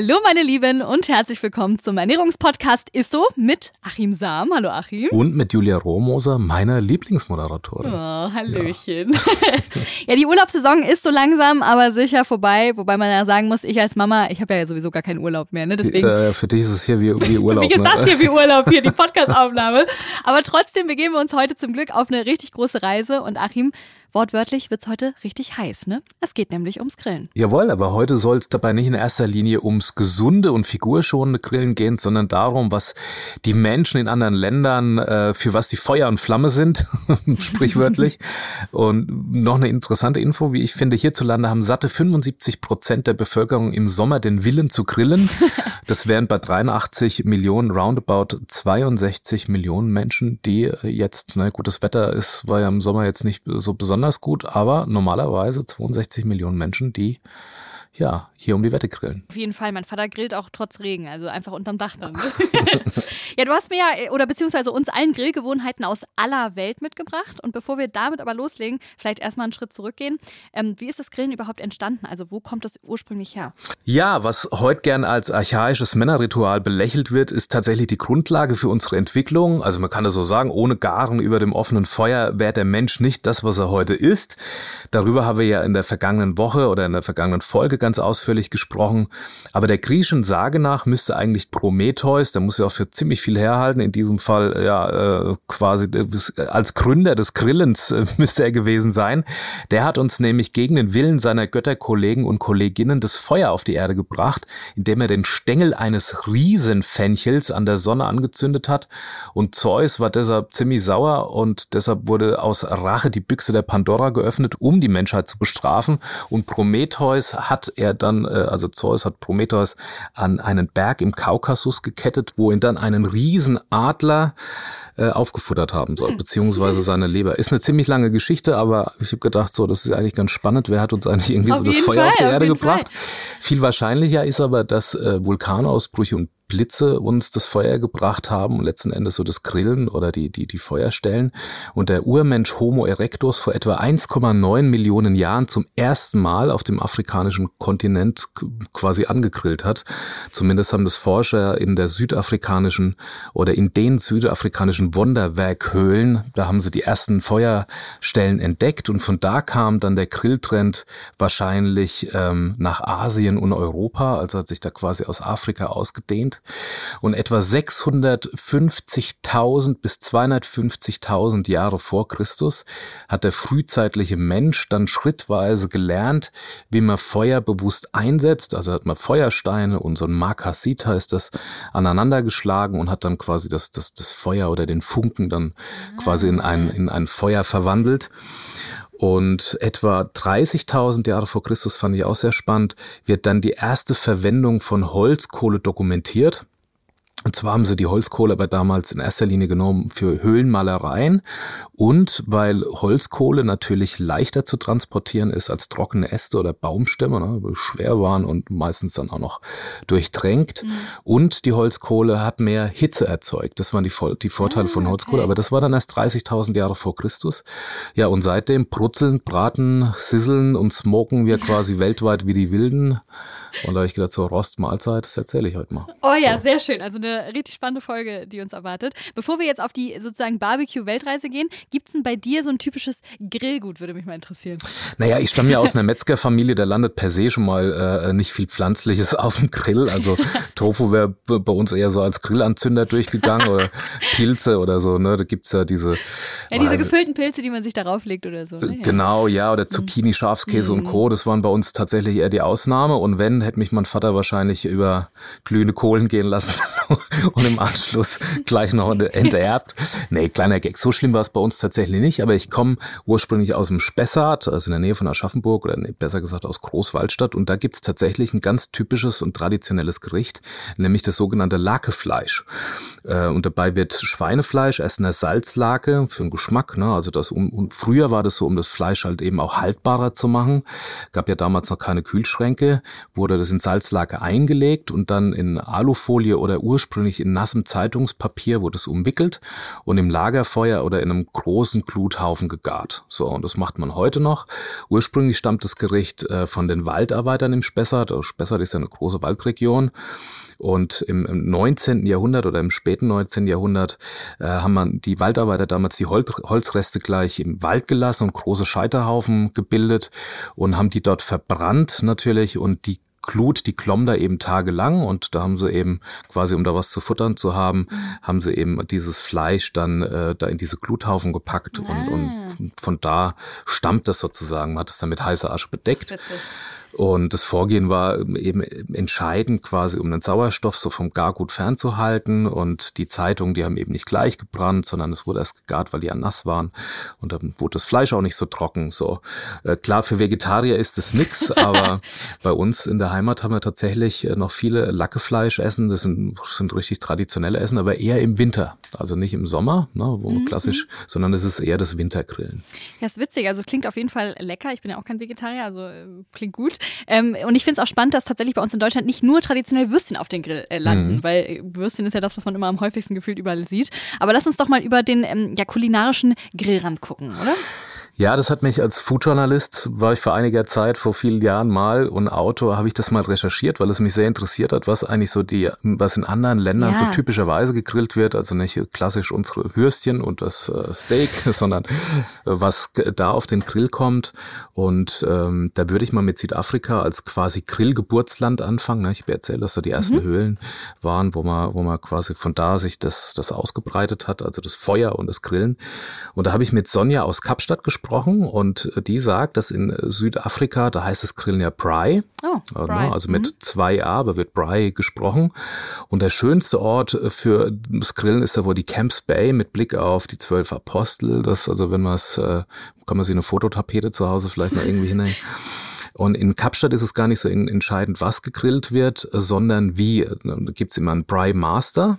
Hallo meine Lieben und herzlich willkommen zum Ernährungspodcast Isso mit Achim Sam. Hallo Achim. Und mit Julia Rohmoser, meiner Lieblingsmoderatorin. Oh, Hallöchen. Ja. ja, die Urlaubssaison ist so langsam, aber sicher vorbei. Wobei man ja sagen muss, ich als Mama, ich habe ja sowieso gar keinen Urlaub mehr. Ne? Deswegen, äh, für dich ist es hier wie, wie Urlaub. für mich ist ne? das hier wie Urlaub, hier die Podcastaufnahme. aber trotzdem begeben wir uns heute zum Glück auf eine richtig große Reise. Und Achim, Wortwörtlich wird es heute richtig heiß, ne? Es geht nämlich ums Grillen. Jawohl, aber heute soll es dabei nicht in erster Linie ums gesunde und figurschonende Grillen gehen, sondern darum, was die Menschen in anderen Ländern, äh, für was die Feuer und Flamme sind, sprichwörtlich. und noch eine interessante Info, wie ich finde, hierzulande haben satte 75 Prozent der Bevölkerung im Sommer den Willen zu grillen. Das wären bei 83 Millionen, roundabout 62 Millionen Menschen, die jetzt, na gut, das Wetter ist, war ja im Sommer jetzt nicht so besonders besonders gut, aber normalerweise 62 Millionen Menschen, die ja, hier um die Wette grillen. Auf jeden Fall, mein Vater grillt auch trotz Regen, also einfach unterm Dach dann. ja, du hast mir ja, oder beziehungsweise uns allen Grillgewohnheiten aus aller Welt mitgebracht. Und bevor wir damit aber loslegen, vielleicht erstmal einen Schritt zurückgehen. Ähm, wie ist das Grillen überhaupt entstanden? Also wo kommt das ursprünglich her? Ja, was heute gern als archaisches Männerritual belächelt wird, ist tatsächlich die Grundlage für unsere Entwicklung. Also man kann das so sagen, ohne Garen über dem offenen Feuer wäre der Mensch nicht das, was er heute ist. Darüber haben wir ja in der vergangenen Woche oder in der vergangenen Folge ganz ausführlich gesprochen. Aber der griechischen Sage nach müsste eigentlich Prometheus, der muss ja auch für ziemlich viel herhalten, in diesem Fall ja äh, quasi äh, als Gründer des Grillens äh, müsste er gewesen sein. Der hat uns nämlich gegen den Willen seiner Götterkollegen und Kolleginnen das Feuer auf die Erde gebracht, indem er den Stängel eines Riesenfenchels an der Sonne angezündet hat. Und Zeus war deshalb ziemlich sauer und deshalb wurde aus Rache die Büchse der Pandora geöffnet, um die Menschheit zu bestrafen. Und Prometheus hat er dann, äh, also Zeus hat Prometheus an einen Berg im Kaukasus gekettet, wo ihn dann einen Riesenadler äh, aufgefuttert haben soll, hm. beziehungsweise seine Leber. Ist eine ziemlich lange Geschichte, aber ich habe gedacht, so, das ist eigentlich ganz spannend. Wer hat uns eigentlich irgendwie auf so das Feuer Fall, auf die Erde gebracht? Fall. Viel wahrscheinlicher ist aber, dass äh, Vulkanausbrüche und Blitze uns das Feuer gebracht haben und letzten Endes so das Grillen oder die, die, die Feuerstellen. Und der Urmensch Homo erectus vor etwa 1,9 Millionen Jahren zum ersten Mal auf dem afrikanischen Kontinent quasi angegrillt hat. Zumindest haben das Forscher in der südafrikanischen oder in den südafrikanischen Wonderwerkhöhlen, da haben sie die ersten Feuerstellen entdeckt und von da kam dann der Grilltrend wahrscheinlich ähm, nach Asien und Europa, also hat sich da quasi aus Afrika ausgedehnt und etwa 650.000 bis 250.000 Jahre vor Christus hat der frühzeitliche Mensch dann schrittweise gelernt, wie man Feuer bewusst einsetzt. Also hat man Feuersteine und so ein Markasit heißt das aneinander geschlagen und hat dann quasi das, das, das Feuer oder den Funken dann quasi in ein, in ein Feuer verwandelt. Und etwa 30.000 Jahre vor Christus fand ich auch sehr spannend, wird dann die erste Verwendung von Holzkohle dokumentiert. Und zwar haben sie die Holzkohle aber damals in erster Linie genommen für Höhlenmalereien und weil Holzkohle natürlich leichter zu transportieren ist als trockene Äste oder Baumstämme, ne, schwer waren und meistens dann auch noch durchtränkt. Mhm. Und die Holzkohle hat mehr Hitze erzeugt. Das waren die, die Vorteile ah, von Holzkohle. Okay. Aber das war dann erst 30.000 Jahre vor Christus. Ja, und seitdem brutzeln, braten, sisseln und smoken wir quasi weltweit wie die Wilden. Und da habe ich gedacht, so Rostmahlzeit, das erzähle ich heute mal. Oh ja, so. sehr schön. Also eine richtig spannende Folge, die uns erwartet. Bevor wir jetzt auf die sozusagen Barbecue-Weltreise gehen, gibt es denn bei dir so ein typisches Grillgut, würde mich mal interessieren. Naja, ich stamme ja aus einer Metzgerfamilie, da landet per se schon mal äh, nicht viel Pflanzliches auf dem Grill. Also Tofu wäre bei uns eher so als Grillanzünder durchgegangen oder Pilze oder so. Ne? Da gibt's ja diese... Ja, diese gefüllten Pilze, die man sich darauf legt oder so. Ne? Genau, ja, oder Zucchini, Schafskäse mhm. und Co. Das waren bei uns tatsächlich eher die Ausnahme. Und wenn hätte mich mein Vater wahrscheinlich über glühende Kohlen gehen lassen und im Anschluss gleich noch enterbt. Nee, kleiner Gag. So schlimm war es bei uns tatsächlich nicht, aber ich komme ursprünglich aus dem Spessart, also in der Nähe von Aschaffenburg oder besser gesagt aus Großwaldstadt und da gibt es tatsächlich ein ganz typisches und traditionelles Gericht, nämlich das sogenannte Lakefleisch. Äh, und dabei wird Schweinefleisch erst in der Salzlake für den Geschmack, ne? also das um, und früher war das so, um das Fleisch halt eben auch haltbarer zu machen. Gab ja damals noch keine Kühlschränke, wurde das in Salzlake eingelegt und dann in Alufolie oder ursprünglich in nassem Zeitungspapier wurde es umwickelt und im Lagerfeuer oder in einem großen Gluthaufen gegart. So, und das macht man heute noch. Ursprünglich stammt das Gericht äh, von den Waldarbeitern im Spessart. Spessart ist ja eine große Waldregion. Und im, im 19. Jahrhundert oder im späten 19. Jahrhundert äh, haben man die Waldarbeiter damals die Hol Holzreste gleich im Wald gelassen und große Scheiterhaufen gebildet und haben die dort verbrannt natürlich und die Glut, die klomm da eben tagelang und da haben sie eben quasi, um da was zu futtern zu haben, mhm. haben sie eben dieses Fleisch dann äh, da in diese Gluthaufen gepackt ah. und, und von da stammt das sozusagen. Man hat es dann mit heißer Asche bedeckt. Witzig. Und das Vorgehen war eben entscheidend quasi, um den Sauerstoff so vom Gargut fernzuhalten. Und die Zeitungen, die haben eben nicht gleich gebrannt, sondern es wurde erst gegart, weil die ja nass waren. Und dann wurde das Fleisch auch nicht so trocken. So äh, klar, für Vegetarier ist es nix, aber bei uns in der Heimat haben wir tatsächlich äh, noch viele Lackefleisch essen. Das sind, sind richtig traditionelle Essen, aber eher im Winter. Also nicht im Sommer, ne, wo mhm. klassisch, sondern es ist eher das Wintergrillen. Ja, ist witzig. Also es klingt auf jeden Fall lecker. Ich bin ja auch kein Vegetarier, also äh, klingt gut. Ähm, und ich finde es auch spannend, dass tatsächlich bei uns in Deutschland nicht nur traditionell Würstchen auf den Grill äh, landen, mhm. weil Würstchen ist ja das, was man immer am häufigsten gefühlt überall sieht. Aber lass uns doch mal über den ähm, ja, kulinarischen Grillrand gucken, oder? Ja, das hat mich als Foodjournalist, war ich vor einiger Zeit, vor vielen Jahren mal und Autor, habe ich das mal recherchiert, weil es mich sehr interessiert hat, was eigentlich so die, was in anderen Ländern ja. so typischerweise gegrillt wird. Also nicht klassisch unsere Würstchen und das äh, Steak, sondern äh, was da auf den Grill kommt. Und ähm, da würde ich mal mit Südafrika als quasi Grillgeburtsland anfangen. Ne? Ich habe erzählt, dass da die ersten mhm. Höhlen waren, wo man, wo man quasi von da sich das, das ausgebreitet hat, also das Feuer und das Grillen. Und da habe ich mit Sonja aus Kapstadt gesprochen gesprochen und die sagt, dass in Südafrika, da heißt es Grillen ja Bry, oh, Bry. also mit mhm. zwei A, aber wird Bry gesprochen. Und der schönste Ort für das Grillen ist da wohl die Camps Bay mit Blick auf die zwölf Apostel. Das, also wenn man es, äh, kann man sich eine Fototapete zu Hause vielleicht noch irgendwie hinhängen. Und in Kapstadt ist es gar nicht so entscheidend, was gegrillt wird, sondern wie. Da gibt's immer einen Bry Master,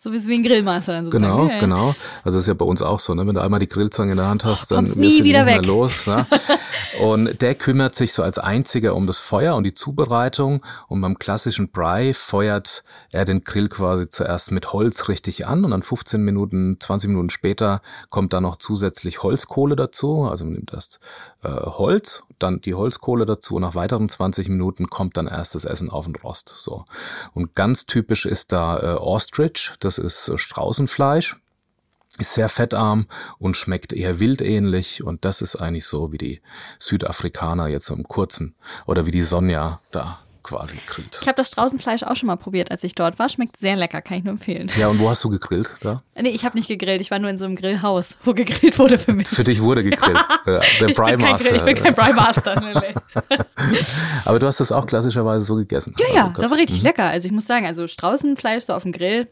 so wie ein Grillmeister dann sozusagen. Genau, okay. genau. Also das ist ja bei uns auch so, ne? Wenn du einmal die Grillzange in der Hand hast, dann wirst du nie wieder weg. mehr los. Ne? und der kümmert sich so als einziger um das Feuer und die Zubereitung. Und beim klassischen Bry feuert er den Grill quasi zuerst mit Holz richtig an und dann 15 Minuten, 20 Minuten später kommt da noch zusätzlich Holzkohle dazu. Also man nimmt erst äh, Holz, dann die Holzkohle dazu und nach weiteren 20 Minuten kommt dann erst das Essen auf den Rost. So. Und ganz typisch ist da äh, Ostrich, das ist äh, Straußenfleisch ist sehr fettarm und schmeckt eher wildähnlich und das ist eigentlich so wie die Südafrikaner jetzt im kurzen oder wie die Sonja da quasi gegrillt. Ich habe das Straußenfleisch auch schon mal probiert, als ich dort war. Schmeckt sehr lecker, kann ich nur empfehlen. Ja, und wo hast du gegrillt? Da? Nee, ich habe nicht gegrillt. Ich war nur in so einem Grillhaus, wo gegrillt wurde für mich. Für dich wurde gegrillt. Ja. Der Bry Master. Ich bin kein Bry Master. Nee, nee. Aber du hast das auch klassischerweise so gegessen. Ja, ja, also, das war richtig mhm. lecker. Also ich muss sagen, also Straußenfleisch so auf dem Grill,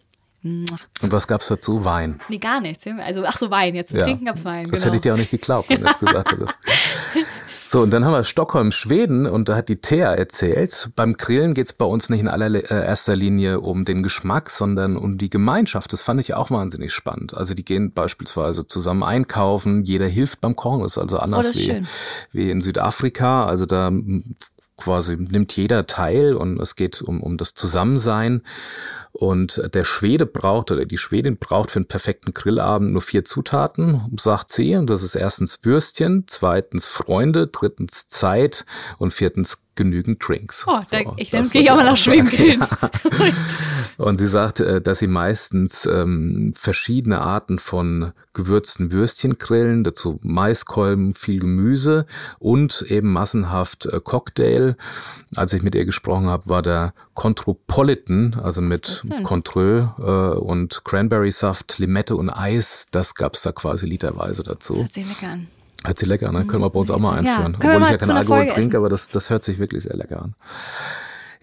und was gab's dazu? Wein? Nee, gar nichts. Also, ach so, Wein. Jetzt zum ja. Trinken gab's Wein. Das genau. hätte ich dir auch nicht geglaubt, wenn du es gesagt hättest. So, und dann haben wir Stockholm, Schweden und da hat die Thea erzählt, beim Grillen geht's bei uns nicht in allererster äh, Linie um den Geschmack, sondern um die Gemeinschaft. Das fand ich auch wahnsinnig spannend. Also die gehen beispielsweise zusammen einkaufen, jeder hilft beim Kochen, das ist also anders oh, wie, wie in Südafrika. Also da quasi nimmt jeder teil und es geht um, um das Zusammensein. Und der Schwede braucht oder die Schwedin braucht für einen perfekten Grillabend nur vier Zutaten, sagt sie. Und das ist erstens Würstchen, zweitens Freunde, drittens Zeit und viertens genügend Drinks. Oh, da, so, ich, gehe ich auch mal nach Schweden grillen. Und sie sagt, äh, dass sie meistens ähm, verschiedene Arten von gewürzten Würstchen grillen, dazu Maiskolben, viel Gemüse und eben massenhaft äh, Cocktail. Als ich mit ihr gesprochen habe, war der Contropolitan, also mit Contreux äh, und Cranberry-Saft, Limette und Eis. Das gab's da quasi literweise dazu. Das hört sich lecker an. Hört sich lecker an, ne? Können wir bei uns auch mal einführen. Ja, Obwohl ich ja keinen Alkohol trinke, aber das, das hört sich wirklich sehr lecker an.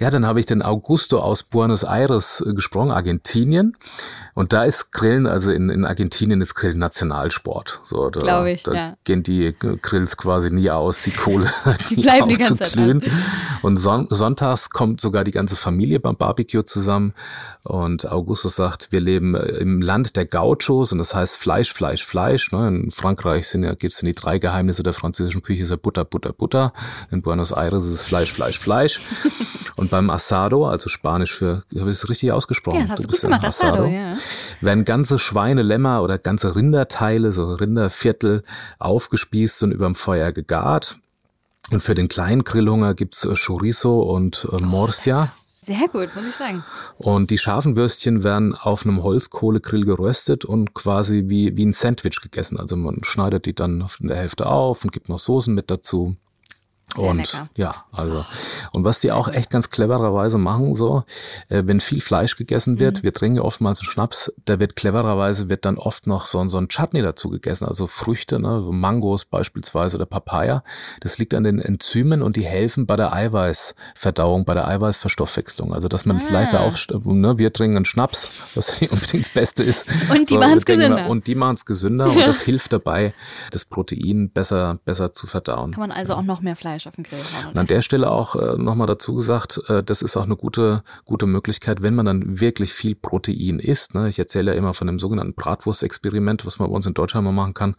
Ja, dann habe ich den Augusto aus Buenos Aires äh, gesprochen, Argentinien. Und da ist Grillen, also in, in Argentinien ist Grillen Nationalsport. So, da, Glaube ich, da ja. gehen die Grills quasi nie aus, die Kohle, die, die bleiben die ganze Zeit. Und son sonntags kommt sogar die ganze Familie beim Barbecue zusammen. Und Augustus sagt, wir leben äh, im Land der Gauchos und das heißt Fleisch, Fleisch, Fleisch. Ne? In Frankreich sind ja, gibt's die drei Geheimnisse der französischen Küche, ist ja Butter, Butter, Butter. In Buenos Aires ist es Fleisch, Fleisch, Fleisch. und beim Asado, also Spanisch für, habe ich es richtig ausgesprochen? Ja, das hast du, gut gemacht, Asado, ja. Werden ganze Schweine, Lämmer oder ganze Rinderteile, so Rinderviertel aufgespießt und überm Feuer gegart. Und für den kleinen Grillhunger gibt's äh, Chorizo und äh, Morsia. Sehr gut, muss ich sagen. Und die scharfen Würstchen werden auf einem Holzkohlegrill geröstet und quasi wie, wie ein Sandwich gegessen. Also man schneidet die dann in der Hälfte auf und gibt noch Soßen mit dazu. Sehr und lecker. ja, also und was die auch echt ganz clevererweise machen, so äh, wenn viel Fleisch gegessen wird, Mhm. wir trinken ja oftmals einen Schnaps, da wird clevererweise wird dann oft noch so, so ein Chutney dazu gegessen, also Früchte, ne, so Mangos beispielsweise oder Papaya. Das liegt an den Enzymen und die helfen bei der Eiweißverdauung, bei der Eiweißverstoffwechslung. Also dass man es Ah. leichter auf, ne, wir trinken einen Schnaps, was nicht unbedingt das Beste ist. Und die So, wir denken, gesünder. Und die machen es gesünder und das hilft dabei, das Protein besser besser zu verdauen. Kann man also auch noch mehr Fleisch auf den Grill hauen. Und an der Stelle auch äh, nochmal dazu gesagt, äh, das ist auch eine gute, gute Möglichkeit, wenn man dann wirklich viel Protein isst. Ne? Ich erzähle ja immer von dem sogenannten Bratwurstexperiment, was man bei uns in Deutschland mal machen kann,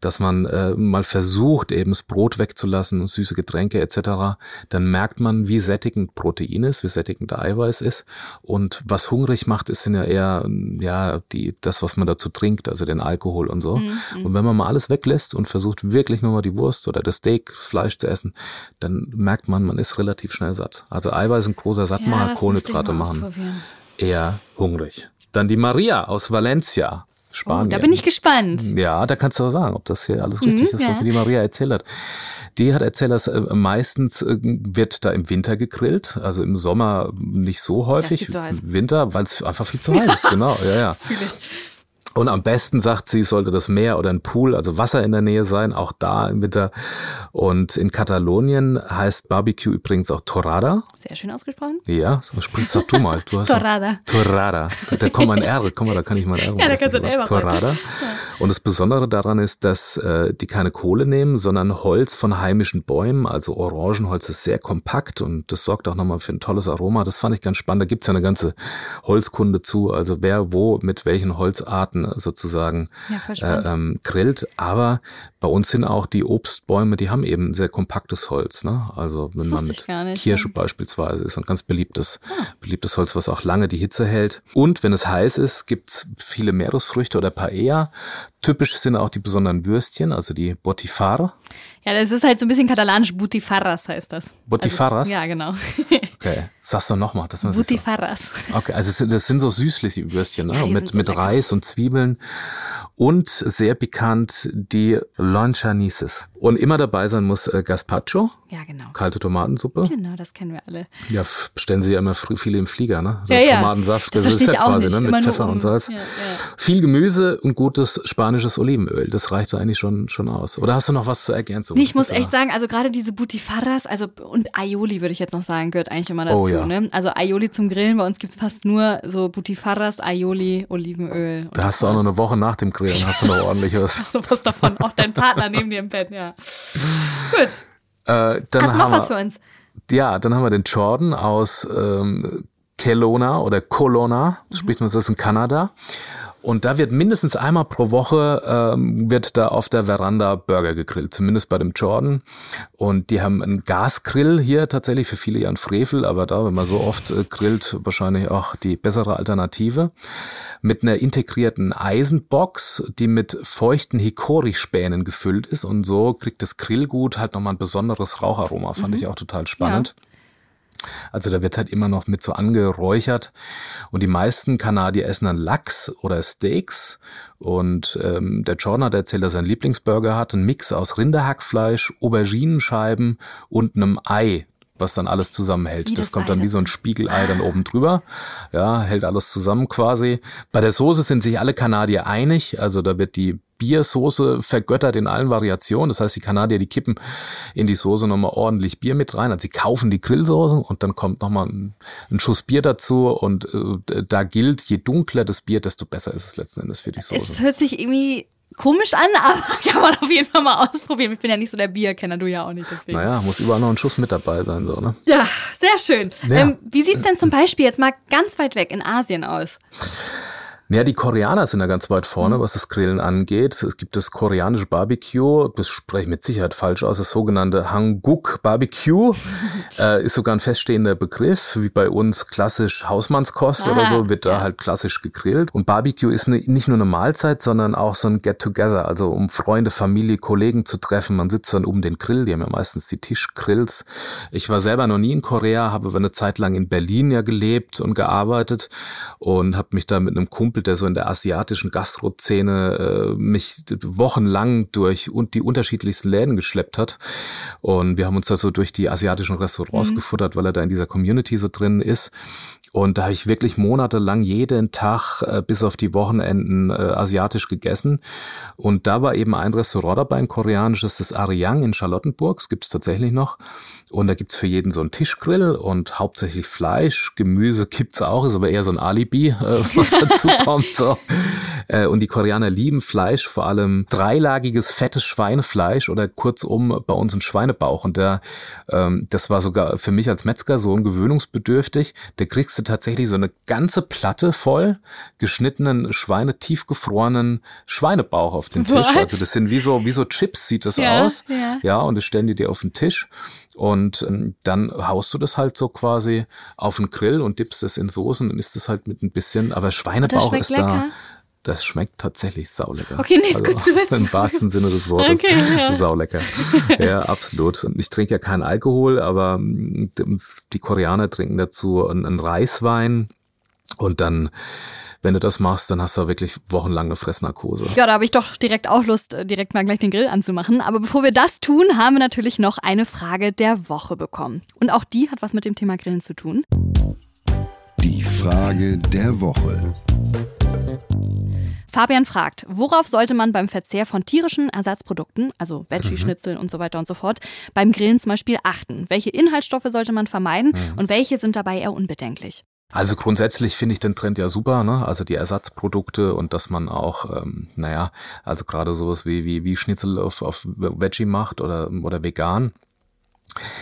dass man äh, mal versucht, eben das Brot wegzulassen, süße Getränke etc. Dann merkt man, wie sättigend Protein ist, wie sättigend Eiweiß ist. Und was hungrig macht, ist sind ja eher ja die das, was man dazu trinkt, also den Alkohol und so. Und wenn man mal alles weglässt und versucht wirklich nur mal die Wurst oder das Steak, Fleisch zu essen, dann merkt man, man ist relativ schnell satt. Also Eiweiß ein großer Sattmacher, das Kohlenhydrate machen eher hungrig. Dann die Maria aus Valencia, Oh, Spanien. da bin ich gespannt. Ja, da kannst du auch sagen, ob das hier alles richtig ist, ja. was die Maria erzählt hat. Die hat erzählt, dass äh, meistens äh, wird da im Winter gegrillt, also im Sommer nicht so häufig. Winter, weil es einfach viel zu heiß ist, genau, ja, ja. Und am besten, sagt sie, sollte das Meer oder ein Pool, also Wasser in der Nähe sein, auch da im Winter. Und in Katalonien heißt Barbecue übrigens auch Torrada. Sehr schön ausgesprochen. Ja, so sprichst doch du mal. Du hast Torrada. Torrada. Da kommt mein R. Guck mal, da kann ich mein R Ja, da kannst du ein R machen. Torrada. Und das Besondere daran ist, dass äh, die keine Kohle nehmen, sondern Holz von heimischen Bäumen. Also Orangenholz ist sehr kompakt und das sorgt auch nochmal für ein tolles Aroma. Das fand ich ganz spannend. Da gibt's ja eine ganze Holzkunde zu. Also wer wo mit welchen Holzarten sozusagen Ja, äh, ähm, grillt. Aber bei uns sind auch die Obstbäume, die haben eben sehr kompaktes Holz. Ne? Also wenn man mit nicht, Kirsche ja. beispielsweise ist ein ganz beliebtes, Ah. beliebtes Holz, was auch lange die Hitze hält. Und wenn es heiß ist, gibt's viele Meeresfrüchte oder Paella. Typisch sind auch die besonderen Würstchen, also die Botifar. Ja, das ist halt so ein bisschen katalanisch. Butifarras heißt das. Butifarras? Also, ja, genau. Okay, sag's doch nochmal. Sich so. Butifarras. Okay, also das sind so süßliche Würstchen, ne? Ja, mit, so mit lecker. Reis und Zwiebeln. Und sehr bekannt die Lonchanises. Und immer dabei sein muss äh, Gazpacho, Ja, genau. kalte Tomatensuppe. Genau, das kennen wir alle. Ja, bestellen sie ja immer fr- viele im Flieger, ne? Ja, ja. Tomatensaft, Das das, ist ja auch quasi, nicht. ne? Immer Mit nur Pfeffer um- und Salz. ja, ja. Viel Gemüse und gutes spanisches Olivenöl. Das reicht eigentlich schon, schon aus. Oder hast du noch was zur Ergänzung? Nee, ich muss echt sagen, also gerade diese Butifarras, also und Aioli würde ich jetzt noch sagen, gehört eigentlich immer dazu. Oh, ja. ne? Also Aioli zum Grillen, bei uns gibt's fast nur so Butifarras, Aioli, Olivenöl. Da hast du auch noch eine Woche nach dem Grillen, hast du noch ordentlich was. sowas davon. Auch dein Partner neben dir im Bett, ja. Gut. Äh, dann Hast du noch was für uns? Ja, dann haben wir den Jordan aus ähm, Kelowna oder Kelowna, das spricht man das in Kanada. Und da wird mindestens einmal pro Woche ähm, wird da auf der Veranda Burger gegrillt, zumindest bei dem Jordan. Und die haben einen Gasgrill hier tatsächlich für viele ja ein Frevel, aber da, wenn man so oft äh, grillt, wahrscheinlich auch die bessere Alternative. Mit einer integrierten Eisenbox, die mit feuchten Hikori-Spänen gefüllt ist. Und so kriegt das Grillgut halt nochmal ein besonderes Raucharoma. Fand ich auch total spannend. Also da wird halt immer noch mit so angeräuchert. Und die meisten Kanadier essen dann Lachs oder Steaks. Und ähm, der Jordan hat erzählt, dass er einen Lieblingsburger hat, einen Mix aus Rinderhackfleisch, Auberginenscheiben und einem Ei was dann alles zusammenhält. Wie das das kommt dann wie so ein Spiegelei dann oben drüber. Ja, hält alles zusammen quasi. Bei der Soße sind sich alle Kanadier einig. Also da wird die Biersoße vergöttert in allen Variationen. Das heißt, die Kanadier, die kippen in die Soße nochmal ordentlich Bier mit rein. Also sie kaufen die Grillsoßen und dann kommt nochmal ein, ein Schuss Bier dazu. Und äh, da gilt, je dunkler das Bier, desto besser ist es letzten Endes für die Es Soße. hört sich irgendwie komisch an, aber kann man auf jeden Fall mal ausprobieren. Ich bin ja nicht so der Bierkenner, du ja auch nicht. Deswegen. Naja, muss überall noch ein Schuss mit dabei sein, so, ne? Ja, sehr schön. Ja. Ähm, wie sieht's denn zum Beispiel jetzt mal ganz weit weg in Asien aus? Ja, die Koreaner sind da ganz weit vorne, Mhm. was das Grillen angeht. Es gibt das koreanische Barbecue, das spreche ich mit Sicherheit falsch aus, das sogenannte Hanguk Barbecue. äh, ist sogar ein feststehender Begriff, wie bei uns klassisch Hausmannskost oder Ah, so, wird da halt klassisch gegrillt. Und Barbecue ist ne, nicht nur eine Mahlzeit, sondern auch so ein Get-Together, also um Freunde, Familie, Kollegen zu treffen. Man sitzt dann um den Grill, die haben ja meistens die Tischgrills. Ich war selber noch nie in Korea, habe aber eine Zeit lang in Berlin ja gelebt und gearbeitet und habe mich da mit einem Kumpel, der so in der asiatischen Gastro-Szene äh, mich wochenlang durch und die unterschiedlichsten Läden geschleppt hat. Und wir haben uns da so durch die asiatischen Restaurants gefuttert, weil er da in dieser Community so drin ist. Und da habe ich wirklich monatelang jeden Tag äh, bis auf die Wochenenden äh, asiatisch gegessen. Und da war eben ein Restaurant dabei, ein koreanisches, das Aryang in Charlottenburg. Das gibt es tatsächlich noch. Und da gibt's für jeden so einen Tischgrill und hauptsächlich Fleisch. Gemüse gibt's auch, ist aber eher so ein Alibi, äh, was dazu kommt. So. Äh, und die Koreaner lieben Fleisch, vor allem dreilagiges, fettes Schweinefleisch oder kurzum bei uns ein Schweinebauch. Und der, ähm, das war sogar für mich als Metzger so ein gewöhnungsbedürftig. Da kriegst du tatsächlich so eine ganze Platte voll geschnittenen Schweine, tiefgefrorenen Schweinebauch auf den Tisch. What? Also das sind wie so, wie so Chips sieht das Ja, aus. ja. Ja, und das stellen die dir auf den Tisch. Und ähm, dann haust du das halt so quasi auf den Grill und dippst es in Soßen und isst es halt mit ein bisschen, aber Schweinebauch ist da. lecker? Das schmeckt tatsächlich saulecker. Okay, nee, ist gut zu wissen. Im wahrsten Sinne des Wortes. Okay, ja. Saulecker. Ja, absolut. Und Ich trinke ja keinen Alkohol, aber mm, die Koreaner trinken dazu einen Reiswein und dann, wenn du das machst, dann hast du wirklich wochenlange Fressnarkose. Ja, da habe ich doch direkt auch Lust, äh, direkt mal gleich den Grill anzumachen. Aber bevor wir das tun, haben wir natürlich noch eine Frage der Woche bekommen. Und auch die hat was mit dem Thema Grillen zu tun. Die Frage der Woche. Fabian fragt, worauf sollte man beim Verzehr von tierischen Ersatzprodukten, also Veggie-Schnitzel und so weiter und so fort, beim Grillen zum Beispiel achten? Welche Inhaltsstoffe sollte man vermeiden und welche sind dabei eher unbedenklich? Also grundsätzlich finde ich den Trend ja super, ne? Also die Ersatzprodukte und dass man auch, ähm, naja, also gerade sowas wie, wie, wie Schnitzel auf, auf Veggie macht oder, oder vegan.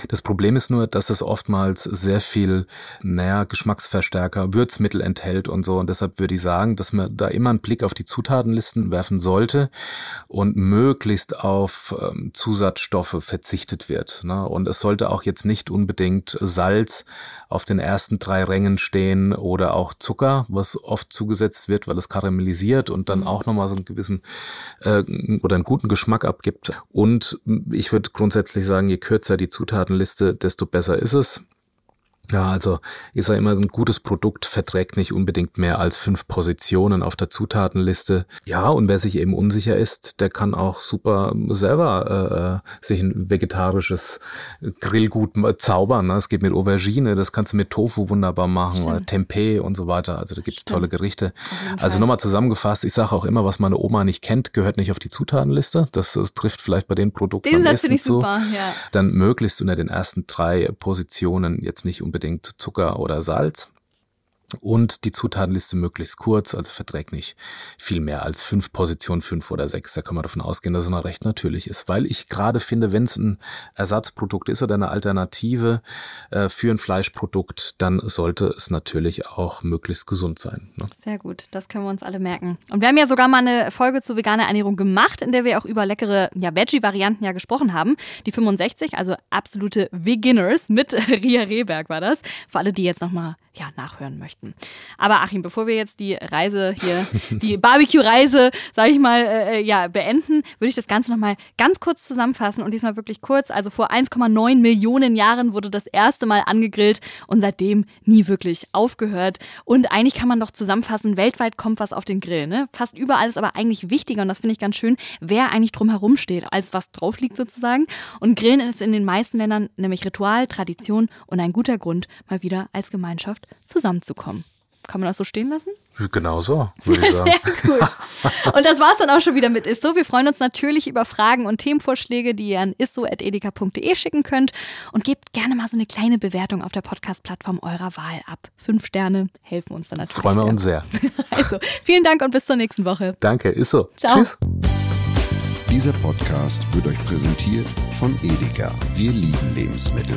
Das Problem ist nur, dass es oftmals sehr viel, naja, Geschmacksverstärker, Würzmittel enthält und so. Und deshalb würde ich sagen, dass man da immer einen Blick auf die Zutatenlisten werfen sollte und möglichst auf ähm, Zusatzstoffe verzichtet wird. Ne? Und es sollte auch jetzt nicht unbedingt Salz auf den ersten drei Rängen stehen oder auch Zucker, was oft zugesetzt wird, weil es karamellisiert und dann auch nochmal so einen gewissen äh, oder einen guten Geschmack abgibt. Und ich würde grundsätzlich sagen, je kürzer die Zutatenliste, desto besser ist es. Ja, also ich sage immer, ein gutes Produkt verträgt nicht unbedingt mehr als fünf Positionen auf der Zutatenliste. Ja, und wer sich eben unsicher ist, der kann auch super selber äh, sich ein vegetarisches Grillgut zaubern. Ne? Es geht mit Aubergine, das kannst du mit Tofu wunderbar machen, Stimmt. oder Tempeh und so weiter. Also da gibt's Stimmt. tolle Gerichte. Also nochmal zusammengefasst, ich sage auch immer, was meine Oma nicht kennt, gehört nicht auf die Zutatenliste. Das, das trifft vielleicht bei den Produkten Den am ich zu super, ja. dann möglichst unter den ersten drei Positionen jetzt nicht unbedingt Zucker oder Salz. Und die Zutatenliste möglichst kurz, also verträgt nicht viel mehr als fünf Positionen, fünf oder sechs. Da kann man davon ausgehen, dass es noch recht natürlich ist. Weil ich gerade finde, wenn es ein Ersatzprodukt ist oder eine Alternative äh, für ein Fleischprodukt, dann sollte es natürlich auch möglichst gesund sein. Ne? Sehr gut, das können wir uns alle merken. Und wir haben ja sogar mal eine Folge zu veganer Ernährung gemacht, in der wir auch über leckere ja, Veggie-Varianten ja gesprochen haben. Die 65, also absolute Beginners mit Ria Rehberg war das. Für alle, die jetzt nochmal ja, nachhören möchten. Aber Achim, bevor wir jetzt die Reise hier, die Barbecue-Reise, sage ich mal, äh, ja, beenden, würde ich das Ganze nochmal ganz kurz zusammenfassen und diesmal wirklich kurz. Also vor 1,9 Millionen Jahren wurde das erste Mal angegrillt und seitdem nie wirklich aufgehört. Und eigentlich kann man doch zusammenfassen, weltweit kommt was auf den Grill. Ne? Fast überall ist aber eigentlich wichtiger, und das finde ich ganz schön, wer eigentlich drumherum steht, als was drauf liegt sozusagen. Und Grillen ist in den meisten Ländern nämlich Ritual, Tradition und ein guter Grund, mal wieder als Gemeinschaft zusammenzukommen. Kann man das so stehen lassen? Genau so, würde ich sagen. Sehr gut. Und das war's dann auch schon wieder mit Isso. Wir freuen uns natürlich über Fragen und Themenvorschläge, die ihr an isso.edeka.de schicken könnt. Und gebt gerne mal so eine kleine Bewertung auf der Podcast-Plattform eurer Wahl ab. Fünf Sterne helfen uns dann natürlich. Freuen wir uns sehr. Also, vielen Dank und bis zur nächsten Woche. Danke, ist so. Ciao. Tschüss. Dieser Podcast wird euch präsentiert von Edeka. Wir lieben Lebensmittel.